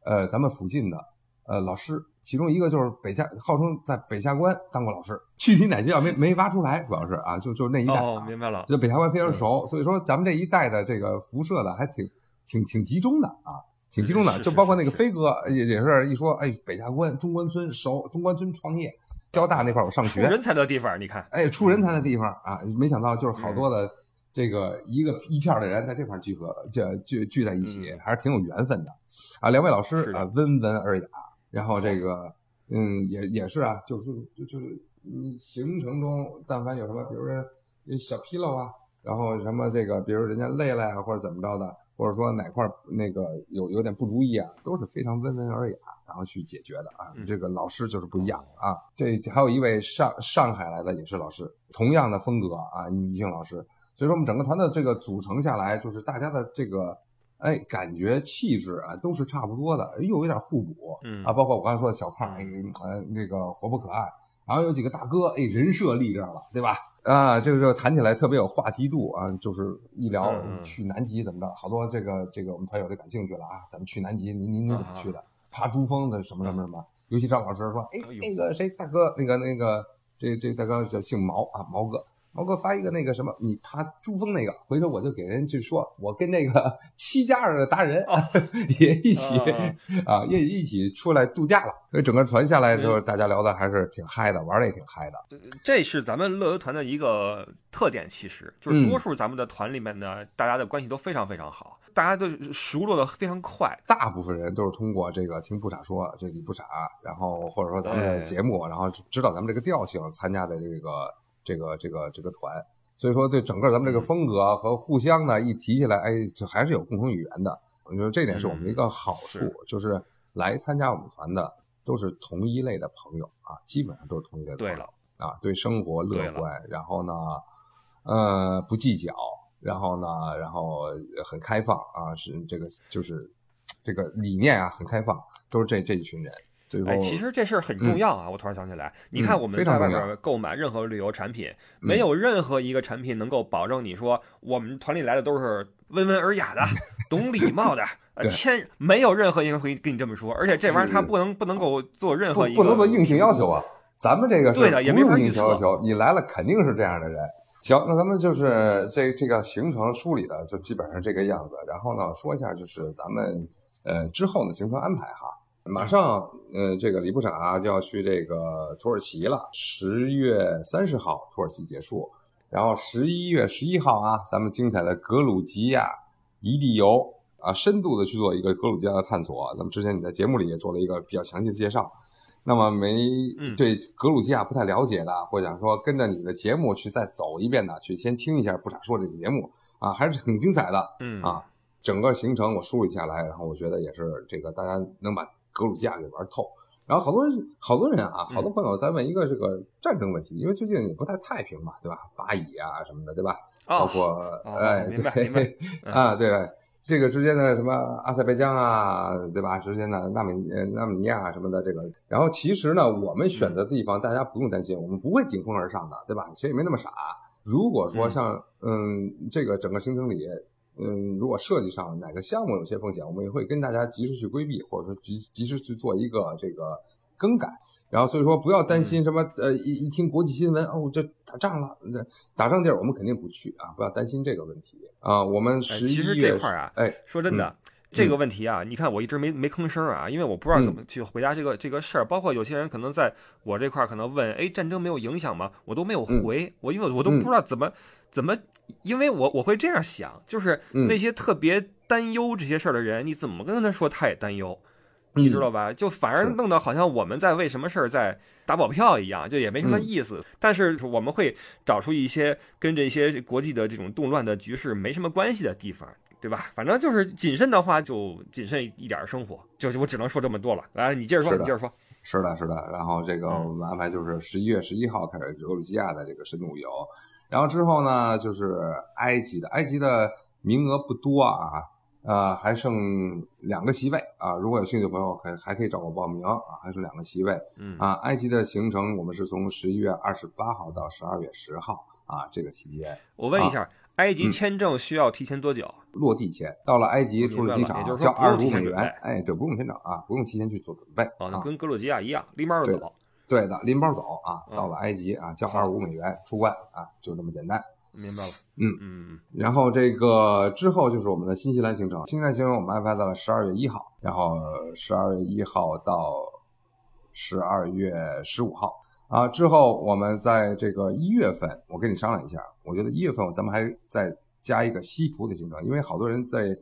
[SPEAKER 2] 呃咱们附近的呃老师，其中一个就是北下，号称在北下关当过老师，具体哪学校没没挖出来，主要是啊，就就那一代、
[SPEAKER 1] 哦，明白了。
[SPEAKER 2] 就北下关非常熟，所以说咱们这一代的这个辐射的还挺挺挺集中的啊，挺集中的。就包括那个飞哥也也是一说，哎，北下关中关村熟，中关村创业，交大那块儿我上学，
[SPEAKER 1] 出人才的地方，你看，
[SPEAKER 2] 哎，出人才的地方啊！没想到就是好多的这个一个一片儿的人在这块儿聚合聚聚聚在一起，
[SPEAKER 1] 嗯
[SPEAKER 2] 还是挺有缘分的啊！两位老师啊，温文尔雅，然后这个嗯，也也是啊，就是就就是你行程中但凡有什么，比如说有小纰漏啊，然后什么这个，比如人家累了呀，或者怎么着的，或者说哪块儿那个有有点不如意啊，都是非常温文尔雅，然后去解决的啊。
[SPEAKER 1] 嗯
[SPEAKER 2] 这个老师就是不一样啊。这还有一位上上海来的也是老师，同样的风格啊，女性老师。所以说我们整个团的这个组成下来，就是大家的这个哎感觉气质啊都是差不多的，又有点互补
[SPEAKER 1] 嗯
[SPEAKER 2] 啊。包括我刚才说的小胖，哎
[SPEAKER 1] 嗯
[SPEAKER 2] 呃那个活泼可爱，然后有几个大哥，哎人设立这儿了，对吧？啊，这个就谈起来特别有话题度啊，就是一聊去南极怎么着，好多这个这个我们团友就感兴趣了啊，咱们去南极，您您您怎么去的？爬珠峰的什么什么什么？尤其张老师说，哎那个谁大哥，那个那个这这大哥叫姓毛啊，毛哥。毛哥发一个那个什么，你爬珠峰那个，回头我就给人去说，我跟那个 七家儿的达人、
[SPEAKER 1] 啊
[SPEAKER 2] 也一起
[SPEAKER 1] 啊
[SPEAKER 2] 啊，也一起出来度假了。所以整个团下来之后，大家聊的还是挺嗨的，玩的也挺嗨的。
[SPEAKER 1] 这是咱们乐游团的一个特点，其实就是
[SPEAKER 2] 嗯
[SPEAKER 1] 多数咱们的团里面呢，大家的关系都非常非常好，大家都熟络的非常快。
[SPEAKER 2] 大部分人都是通过这个听不傻说，这你不傻，然后或者说咱们的节目，然后知道咱们这个调性，参加的这个这个这个这个团。所以说，对整个咱们这个风格和互相呢一提起来，哎，这还是有共同语言的。我觉得这点是我们一个好处，
[SPEAKER 1] 是
[SPEAKER 2] 就是来参加我们团的都是同一类的朋友啊，基本上都是同一类的朋友。
[SPEAKER 1] 对了，
[SPEAKER 2] 啊，对生活乐观，然后呢，呃，不计较，然后呢，然后很开放啊，是这个就是这个理念啊，很开放，都是这这一群人。
[SPEAKER 1] 哎，其实这事儿很重要啊！我突然想起来，你看
[SPEAKER 2] 嗯
[SPEAKER 1] 我们在外边购买任何旅游产品，没有任何一个产品能够保证你说我们团里来的都是温文尔雅的、懂礼貌的，呃，
[SPEAKER 2] 对
[SPEAKER 1] 谦，没有任何一个人会跟你这么说。而且这玩意儿
[SPEAKER 2] 他
[SPEAKER 1] 不能不能够做任何一个
[SPEAKER 2] 不能做硬性要求啊。咱们这个是
[SPEAKER 1] 对的也没有硬
[SPEAKER 2] 性要求，你来了肯定是这样的人。行，那咱们就是这这个行程梳理的就基本上这个样子。然后呢，说一下就是咱们呃之后的行程安排哈。马上呃这个李部长啊就要去这个土耳其了，十月三十号土耳其结束，然后十一月十一号啊，咱们精彩的格鲁吉亚一地游啊，深度的去做一个格鲁吉亚的探索。咱们之前你在节目里也做了一个比较详细的介绍。那么没
[SPEAKER 1] 嗯
[SPEAKER 2] 对格鲁吉亚不太了解的，或者想说跟着你的节目去再走一遍的，去先听一下不傻说这个节目啊，还是很精彩的
[SPEAKER 1] 嗯
[SPEAKER 2] 啊。整个行程我梳理下来，然后我觉得也是这个大家能把格鲁吉亚给玩透。然后好多人，好多人啊，
[SPEAKER 1] 嗯
[SPEAKER 2] 好多朋友在问一个这个战争问题，因为最近也不太太平嘛，对吧？巴以啊什么的，对吧？包
[SPEAKER 1] 哦，
[SPEAKER 2] 括
[SPEAKER 1] 哦
[SPEAKER 2] 哎，
[SPEAKER 1] 明白
[SPEAKER 2] 对
[SPEAKER 1] 明白 嗯
[SPEAKER 2] 啊，对，这个之间的什么阿塞拜疆啊，对吧？之间的纳米呃纳米尼亚什么的，这个，然后其实呢，我们选择的地方大家不用担心，我们不会顶风而上的，对吧？谁也没那么傻。如果说
[SPEAKER 1] 嗯
[SPEAKER 2] 像嗯这个整个行程里，嗯，如果设计上哪个项目有些风险，我们也会跟大家及时去规避，或者说及及时去做一个这个更改。然后所以说不要担
[SPEAKER 1] 嗯
[SPEAKER 2] 心什么呃一一听国际新闻哦这打仗了，那打仗地儿我们肯定不去啊，不要担心这个问题啊。我们
[SPEAKER 1] 哎
[SPEAKER 2] 十一
[SPEAKER 1] 其实
[SPEAKER 2] 月
[SPEAKER 1] 这块儿啊，
[SPEAKER 2] 哎
[SPEAKER 1] 说真的，这个问题啊，你看我一直没没吭声啊，因为我不知道怎么去回答这个、这个事儿。包括有些人可能在我这块儿可能问，哎，战争没有影响吗？我都没有回，我因为我都不知道怎么、怎么，因为我我会这样想，就是
[SPEAKER 2] 嗯
[SPEAKER 1] 那些特别担忧这些事儿的人，你怎么跟他说他也担忧？
[SPEAKER 2] 嗯
[SPEAKER 1] 你知道吧？就反而弄得好像我们在为什么事儿在打保票一样，就也没什么
[SPEAKER 2] 嗯
[SPEAKER 1] 意思。但是我们会找出一些跟这些国际的这种动乱的局势没什么关系的地方，对吧？反正就是谨慎的话，就谨慎一点儿生活。就是我只能说这么多了。来，你接着说，你接着说。
[SPEAKER 2] 是的，是的。然后这个
[SPEAKER 1] 嗯
[SPEAKER 2] 我们安排就是十一月十一号开始格鲁吉亚的这个深度游，然后之后呢就是埃及的，埃及的名额不多啊，呃，还剩两个席位啊。如果有兴趣的朋友，还还可以找我报名啊，还剩两个席位
[SPEAKER 1] 嗯
[SPEAKER 2] 啊。埃及的行程我们是从十一月二十八号到十二月十号啊这个期间。
[SPEAKER 1] 我问一下，埃及签证需要提前多久？
[SPEAKER 2] 落地签到了埃及出了机场，交二十五美元。哎，对，不用签证啊，不用提前去做准备。哦，
[SPEAKER 1] 那跟格鲁吉亚一样，拎包就走。
[SPEAKER 2] 对的，拎包走啊，到了埃及啊，交二十五美元出关啊，就这么简单。
[SPEAKER 1] 明白了。
[SPEAKER 2] 嗯嗯。然后这个之后就是我们的新西兰行程，新西兰行程我们安排在了十二月一号，然后十二月一号到十二月十五号啊。之后我们在这个一月份，我跟你商量一下，我觉得一月份咱们还再加一个西葡的行程，因为好多人在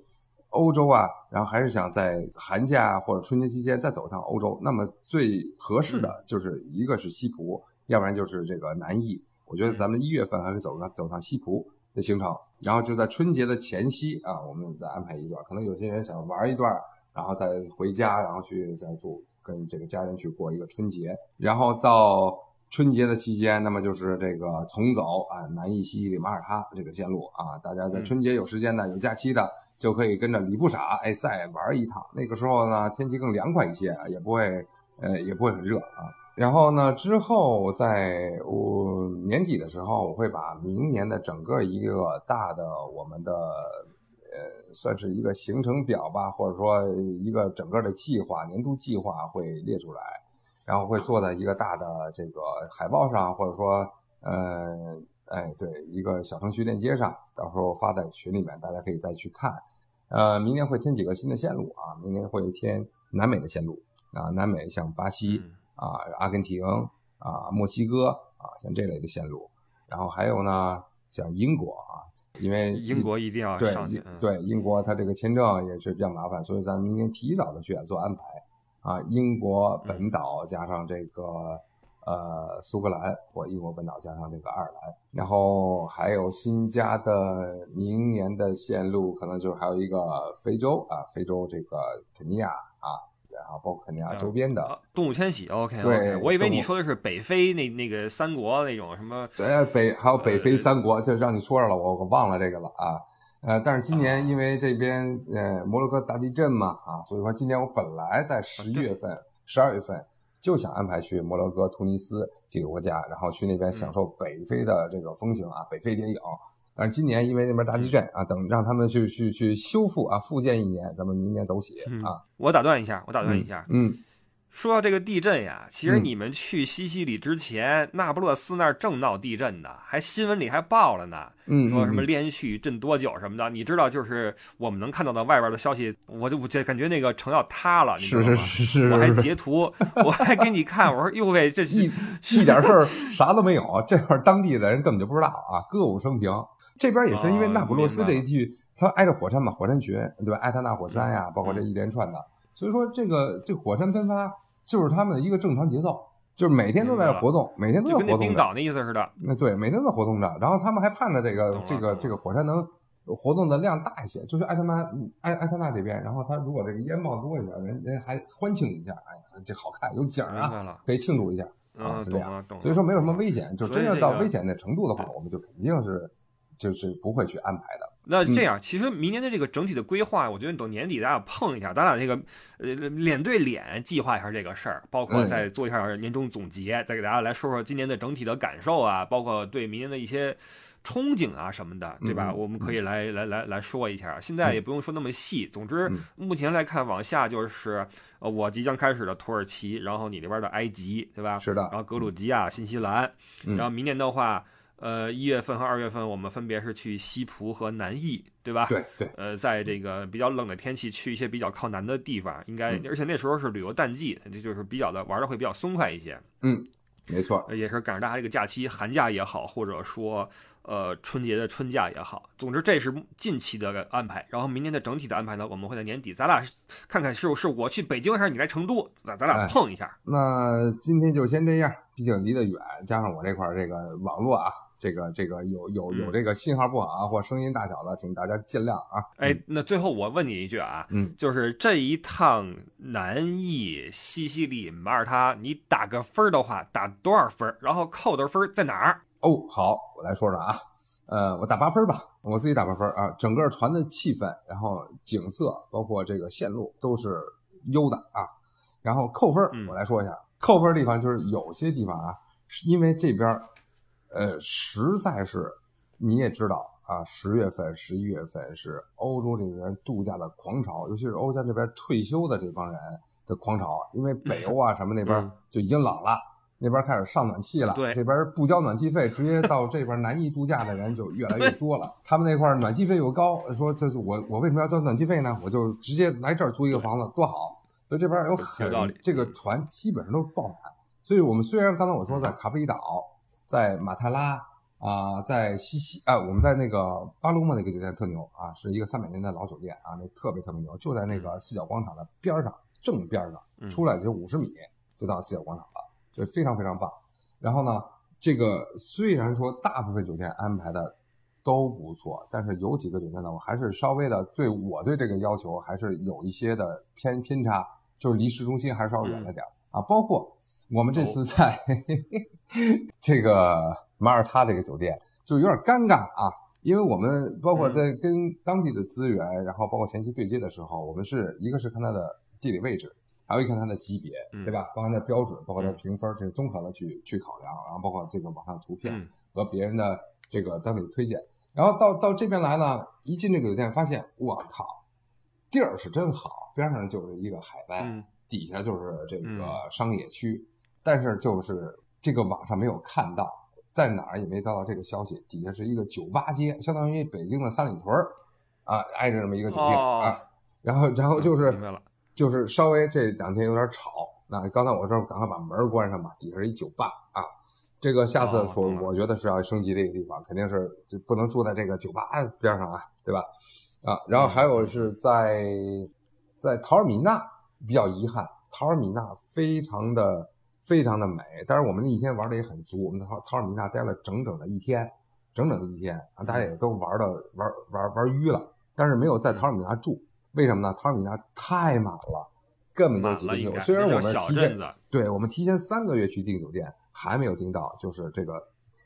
[SPEAKER 2] 欧洲啊，然后还是想在寒假或者春节期间再走一趟欧洲。那么最合适的就是一个是西葡，要不然就是这个南意。我觉得咱们一月份还可以走上走上西葡的行程，然后就在春节的前夕啊，我们再安排一段。可能有些人想玩一段，然后再回家，然后去再做跟这个家人去过一个春节。然后到春节的期间，那么就是这个从走啊，南意、西西里、马耳他这个线路啊，大家在春节有时间的、有假期的，就可以跟着李不傻哎再玩一趟。那个时候呢，天气更凉快一些，也不会呃也不会很热啊。然后呢，之后在我年底的时候，我会把明年的整个一个大的我们的呃，算是一个行程表吧，或者说一个整个的计划，年度计划会列出来，然后会做在一个大的这个海报上，或者说呃，哎，对，一个小程序链接上，到时候发在群里面，大家可以再去看。呃，明年会添几个新的线路啊，明年会添南美的线路啊，南美像巴西。啊，阿根廷啊，墨西哥啊，像这类的线路，然后还有呢，像英国啊，因为
[SPEAKER 1] 英国一定要上
[SPEAKER 2] 去，对英国它这个签证也是比较麻烦，所以咱明年提早的去做安排。啊，英国本岛加上这个呃苏格兰或英国本岛加上这个爱尔兰，然后还有新加的明年的线路，可能就还有一个非洲啊，非洲这个肯尼亚啊。啊，包括肯尼亚周边的
[SPEAKER 1] 动物迁徙，OK，
[SPEAKER 2] 对，
[SPEAKER 1] 我以为你说的是北非那那个三国那种什么，
[SPEAKER 2] 对，北还有北非三国，就让你说着了，我我忘了这个了啊，呃，但是今年因为这边呃摩洛哥大地震嘛啊，所以说今年我本来在十一月份、十二月份就想安排去摩洛哥、突尼斯几个国家，然后去那边享受北非的这个风情啊，北非电影。但是今年因为那边大地震啊，等让他们去去去修复啊，复建一年，咱们明年走起啊。
[SPEAKER 1] 我打断一下，我打断一下，
[SPEAKER 2] 嗯，
[SPEAKER 1] 说到这个地震呀，其实你们去西西里之前，那不勒斯那儿正闹地震呢，还新闻里还报了呢，
[SPEAKER 2] 嗯，
[SPEAKER 1] 说什么连续震多久什么的，你知道，就是我们能看到的外边的消息，我就我就感觉那个城要塌了，
[SPEAKER 2] 是是是是，
[SPEAKER 1] 我还截图，我还给你看，我说哟喂，这
[SPEAKER 2] 一一点事儿啥都没有，这块当地的人根本就不知道啊，歌舞升平。这边也是因为那不勒斯这一区，它挨着火山嘛，火山群，对吧？埃特纳火山呀，包括这一连串的，所以说这个这火山喷发就是他们的一个正常节奏，就是每天都在活动，每天都在活动。跟
[SPEAKER 1] 冰岛那意思似的。
[SPEAKER 2] 那对，每天都在活动着，然后他们还盼着这个这个这个火山能活动的量大一些，就是埃特曼埃埃特纳这边，然后他如果这个烟冒多一点，人人还欢庆一下，哎呀，这好看有景啊，可以庆祝一下啊，是这样。所以说没有什么危险，就真正到危险的程度的话，我们就肯定是。就是不会去安排的。
[SPEAKER 1] 那这样，其实明年的这个整体的规划，我觉得等年底咱俩碰一下，咱俩这个呃脸对脸计划一下这个事儿，包括再做一下年终总结，再给大家来说说今年的整体的感受啊，包括对明年的一些憧憬啊什么的，对吧？我们可以来来来来说一下。现在也不用说那么细。总之，目前来看，往下就是呃我即将开始的土耳其，然后你那边的埃及，对吧？
[SPEAKER 2] 是的。
[SPEAKER 1] 然后格鲁吉亚、新西兰，然后明年的话。呃，一月份和二月份，我们分别是去西葡和南意，对吧？
[SPEAKER 2] 对对。
[SPEAKER 1] 呃，在这个比较冷的天气，去一些比较靠南的地方，应该，而且那时候是旅游淡季，这就是比较的玩的会比较松快一些。
[SPEAKER 2] 嗯，没错，
[SPEAKER 1] 也是赶上大家这个假期，寒假也好，或者说呃春节的春假也好，总之这是近期的安排。然后明年的整体的安排呢，我们会在年底，咱俩看看是是我去北京还是你来成都，咱咱俩碰一下。
[SPEAKER 2] 那今天就先这样，毕竟离得远，加上我这块这个网络啊。这个这个有有有这个信号不好啊或声音大小的，请大家见谅啊！
[SPEAKER 1] 哎，那最后我问你一句啊，嗯，就是这一趟南意、西西里、马耳他，你打个分的话，打多少分？然后扣的分在哪儿？
[SPEAKER 2] 哦，好，我来说说啊，呃，我打八分吧，我自己打八分啊。整个团的气氛，然后景色，包括这个线路都是优的啊。然后扣分，我来说一下，扣分的地方就是有些地方啊，是因为这边。呃，实在是，你也知道啊，十月份、十一月份是欧洲这边度假的狂潮，尤其是欧洲这边退休的这帮人的狂潮，因为北欧啊什么那边就已经冷了，那边开始上暖气了，
[SPEAKER 1] 对，
[SPEAKER 2] 这边不交暖气费，直接到这边南艺度假的人就越来越多了。他们那块暖气费又高，说这我我为什么要交暖气费呢？我就直接来这儿租一个房子多好。所以这边有很这个团基本上都爆满。所以我们虽然刚才我说在卡布里岛，在马泰拉。啊，在西西啊，我们在那个巴鲁莫那个酒店特牛啊，是一个三百年的老酒店啊，那特别特别牛，就在那个四角广场的边上，正边上，出来就五十米就到四角广场了，就非常非常棒。然后呢，这个虽然说大部分酒店安排的都不错，但是有几个酒店呢，我还是稍微的对我对这个要求还是有一些的偏偏差，就是离市中心还是稍微远了点啊，包括。我们这次在 这个马耳他这个酒店就有点尴尬啊，因为我们包括在跟当地的资源，然后包括前期对接的时候，我们是一个是看它的地理位置，还有一看它的级别，对吧？包含它的标准，包括它的评分，这是综合的去去考量，然后包括这个网上图片和别人的这个当地的推荐，然后到到这边来呢，一进这个酒店发现，我靠，地儿是真好，边上就是一个海湾，底下就是这个商业区。但是就是这个网上没有看到，在哪儿也没得到这个消息。底下是一个酒吧街，相当于北京的三里屯儿啊，挨着这么一个酒店啊。然后，然后就是就是稍微这两天有点吵。那刚才我这赶快把门关上吧。底下是一酒吧啊，这个下次说，我觉得是要升级的一个地方，肯定是就不能住在这个酒吧边上啊，对吧？啊，然后还有是在在陶尔米纳比较遗憾，陶尔米纳非常的。非常的美，但是我们那一天玩的也很足，我们在陶陶尔米纳待了整整的一天，整整的一天啊，大家也都玩的玩玩玩晕了，但是没有在陶尔米纳住，为什么呢？陶尔米纳太满了，根本就挤不进。虽然我们提前，对我们提前三个月去订酒店，还没有订到，就是这个，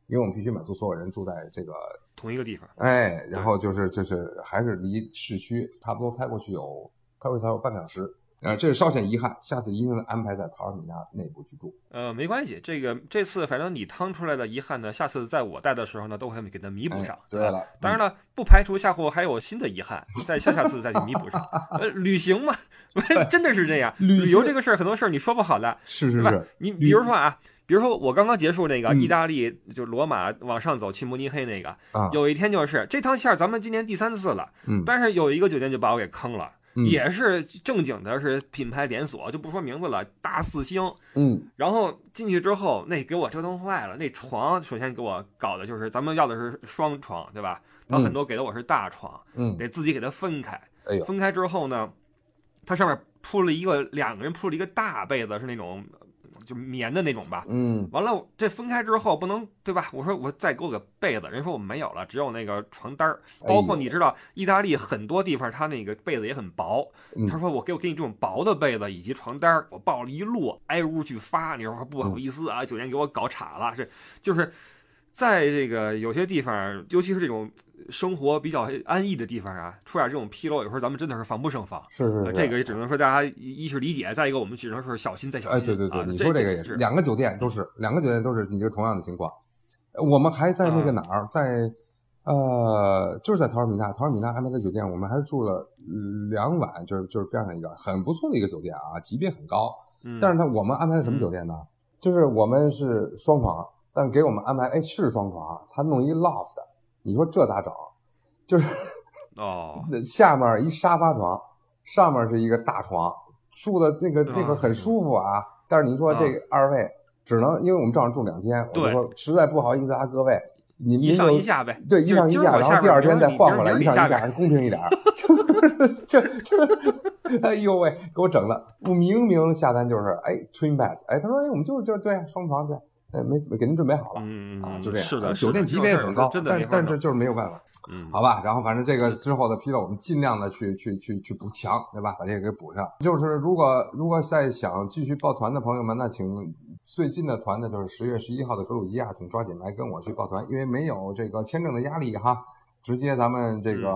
[SPEAKER 2] 因为我们必须满足所有人住在这个
[SPEAKER 1] 同一个地方，
[SPEAKER 2] 哎，然后就是就是还是离市区差不多开过去有开过去有半个小时。啊，这是稍显遗憾，下次一定安排在陶尔米纳内部去住。
[SPEAKER 1] 呃，没关系，这个这次反正你趟出来的遗憾呢，下次在我带的时候呢，都会给它弥补上。
[SPEAKER 2] 对了，
[SPEAKER 1] 当然了，不排除下户还有新的遗憾，在下下次再去弥补上。呃，旅行嘛，真的是这样。旅游这个事儿，很多事儿你说不好的，
[SPEAKER 2] 是是是。
[SPEAKER 1] 你比如说啊，比如说我刚刚结束那个意大利，就罗马往上走去慕尼黑那个，有一天就是这趟线咱们今年第三次了，嗯，但是有一个酒店就把我给坑了。也是正经的，是品牌连锁，就不说名字了，大四星。
[SPEAKER 2] 嗯，
[SPEAKER 1] 然后进去之后，那给我折腾坏了。那床首先给我搞的就是，咱们要的是双床，对吧？然后很多给的我是大床，
[SPEAKER 2] 嗯，
[SPEAKER 1] 得自己给它分开。
[SPEAKER 2] 哎
[SPEAKER 1] 分开之后呢，它上面铺了一个两个人铺了一个大被子，是那种。就棉的那种吧，
[SPEAKER 2] 嗯，
[SPEAKER 1] 完了这分开之后不能对吧？我说我再给我个被子，人说我们没有了，只有那个床单儿。包括你知道，意大利很多地方它那个被子也很薄，他说我给我给你这种薄的被子以及床单儿，我抱了一摞挨屋去发。你说不好意思啊，酒店给我搞岔了，这就是在这个有些地方，尤其是这种。生活比较安逸的地方啊，出点这种纰漏，有时候咱们真的是防不胜防。
[SPEAKER 2] 是是，
[SPEAKER 1] 这个也只能说大家一是理解，再一个我们只能说是小心再小心。
[SPEAKER 2] 哎，对对对，你说这个也是，两个酒店都是，两个酒店都是你这同样的情况。我们还在那个哪儿，在呃，就是在陶尔米纳，陶尔米纳安排的酒店，我们还是住了两晚，就是就是边上一个很不错的一个酒店啊，级别很高。
[SPEAKER 1] 嗯。
[SPEAKER 2] 但是呢我们安排的什么酒店呢？就是我们是双床，但给我们安排哎是双床，他弄一 loft。你说这咋整？就是
[SPEAKER 1] 哦，
[SPEAKER 2] 下面一沙发床，上面是一个大床，住的那个那个很舒服啊。但是你说这二位只能，因为我们正好住两天，我说实在不好意思啊，各位，你
[SPEAKER 1] 一上一下呗，
[SPEAKER 2] 对，一上一下，然后第二天再换过来，一上一下还公平一点。就 就，哎呦喂，给我整的，我明明下单就是哎 twin beds，哎，他说哎我们就是就是对双床对。哎，没给您准备好了，
[SPEAKER 1] 嗯
[SPEAKER 2] 啊，就这样。
[SPEAKER 1] 是的，
[SPEAKER 2] 酒店级别也很高，
[SPEAKER 1] 真
[SPEAKER 2] 的，但但是就是没有办法，
[SPEAKER 1] 嗯，
[SPEAKER 2] 好吧。然后反正这个之后的纰漏，我们尽量的去去去去补强，对吧？把这个给补上。就是如果如果在想继续报团的朋友们，那请最近的团呢，就是十月十一号的格鲁吉亚，请抓紧来跟我去报团，因为没有这个签证的压力哈，直接咱们这个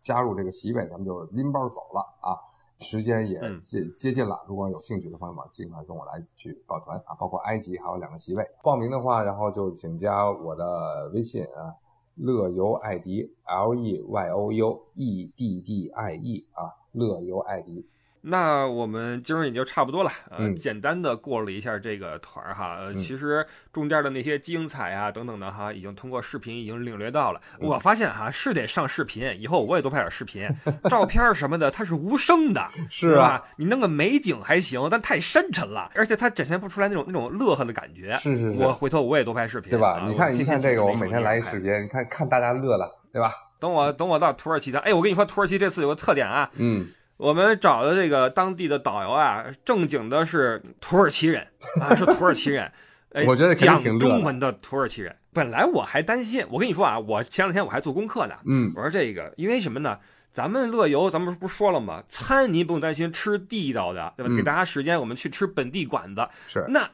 [SPEAKER 2] 加入这个席位，咱们就拎包走了啊。时间也接接近了，如果有兴趣的朋友们，尽快跟我来去报团啊！包括埃及还有两个席位，报名的话，然后就请加我的微信啊，乐游艾迪，L E Y O U E D D I E 啊，乐游艾迪。
[SPEAKER 1] 那我们今儿也就差不多了，呃，
[SPEAKER 2] 嗯
[SPEAKER 1] 简单的过了一下这个团儿哈，呃，其实中间的那些精彩啊等等的哈，已经通过视频已经领略到了。
[SPEAKER 2] 嗯
[SPEAKER 1] 我发现哈是得上视频，以后我也多拍点视频，照片什么的它是无声的，
[SPEAKER 2] 是啊
[SPEAKER 1] 吧？你弄个美景还行，但太深沉了，而且它展现不出来那种那种乐呵的感觉。
[SPEAKER 2] 是是是
[SPEAKER 1] 我回头我也多拍视频，
[SPEAKER 2] 对吧？
[SPEAKER 1] 啊
[SPEAKER 2] 你看，
[SPEAKER 1] 我
[SPEAKER 2] 你看这个，我每天来一视频，你看看大家乐了，对吧？
[SPEAKER 1] 等我等我到土耳其的，哎，我跟你说，土耳其这次有个特点啊，
[SPEAKER 2] 嗯，
[SPEAKER 1] 我们找的这个当地的导游啊，正经的是土耳其人啊，是土耳其人。哎
[SPEAKER 2] 我觉得
[SPEAKER 1] 讲中文的土耳其人。本来我还担心，我跟你说啊，我前两天我还做功课呢。
[SPEAKER 2] 嗯，
[SPEAKER 1] 我说这个，因为什么呢？咱们乐游，咱们不是说了吗？餐您不用担心，吃地道的，对吧？
[SPEAKER 2] 嗯
[SPEAKER 1] 给大家时间，我们去吃本地馆子。
[SPEAKER 2] 是，
[SPEAKER 1] 那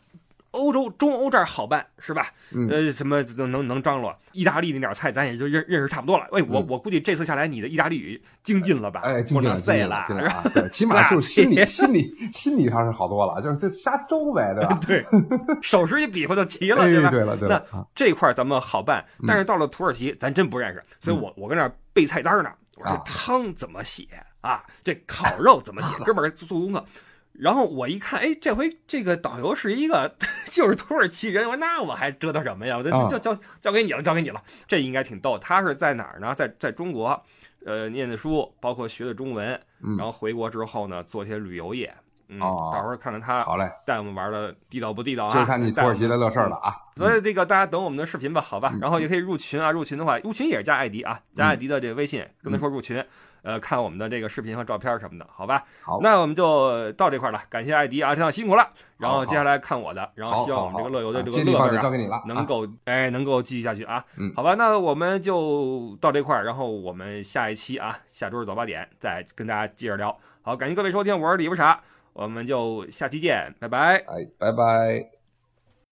[SPEAKER 1] 欧洲、中欧这儿好办，是吧？
[SPEAKER 2] 嗯
[SPEAKER 1] 呃，什么能能能张罗？意大利那点菜咱也就认认识差不多了。喂，我
[SPEAKER 2] 嗯
[SPEAKER 1] 我估计这次下来，你的意大利语精进了吧？
[SPEAKER 2] 哎，进去了，进了，
[SPEAKER 1] 塞了，是吧？
[SPEAKER 2] 进了啊！对，起码 就是心理、心理、心理上是好多了，就是就瞎周呗，对吧？
[SPEAKER 1] 对，手势一比划就齐了，
[SPEAKER 2] 哎，
[SPEAKER 1] 对吧？
[SPEAKER 2] 对了，对了，啊
[SPEAKER 1] 这块儿咱们好办，但是到了土耳其，咱真不认识，所以我我跟那儿背菜单呢。我说汤怎么写啊？这烤肉怎么写？哥们儿做功课。然后我一看，哎，这回这个导游是一个 就是土耳其人，我说那我还折腾什么呀？我就
[SPEAKER 2] 啊
[SPEAKER 1] 交交交给你了，交给你了。这应该挺逗。他是在哪儿呢？在在中国，呃，念的书，包括学的中文，
[SPEAKER 2] 嗯
[SPEAKER 1] 然后回国之后呢，做一些旅游业。嗯，
[SPEAKER 2] 哦
[SPEAKER 1] 到时候看看他
[SPEAKER 2] 好嘞，
[SPEAKER 1] 带我们玩的地道不地道啊？
[SPEAKER 2] 就看你土耳其的乐事儿了啊！
[SPEAKER 1] 所以这个大家等我们的视频吧，好吧
[SPEAKER 2] 嗯？
[SPEAKER 1] 然后也可以入群啊，入群的话，入群也是加艾迪啊，加艾迪的这个微信，跟他说入群，呃，看我们的这个视频和照片什么的，好吧？
[SPEAKER 2] 好，
[SPEAKER 1] 那我们就到这块儿了，感谢艾迪啊，这样辛苦了。然后接下来看我的，然后希望我们这个乐游的
[SPEAKER 2] 好
[SPEAKER 1] 这个乐子啊
[SPEAKER 2] 交给你了，啊
[SPEAKER 1] 能够哎能够继续下去啊。
[SPEAKER 2] 嗯
[SPEAKER 1] 好吧，那我们就到这块儿，然后我们下一期啊，下周日早八点再跟大家接着聊。好，感谢各位收听，我是李不傻，我们就下期见，拜拜。
[SPEAKER 2] 哎，拜拜。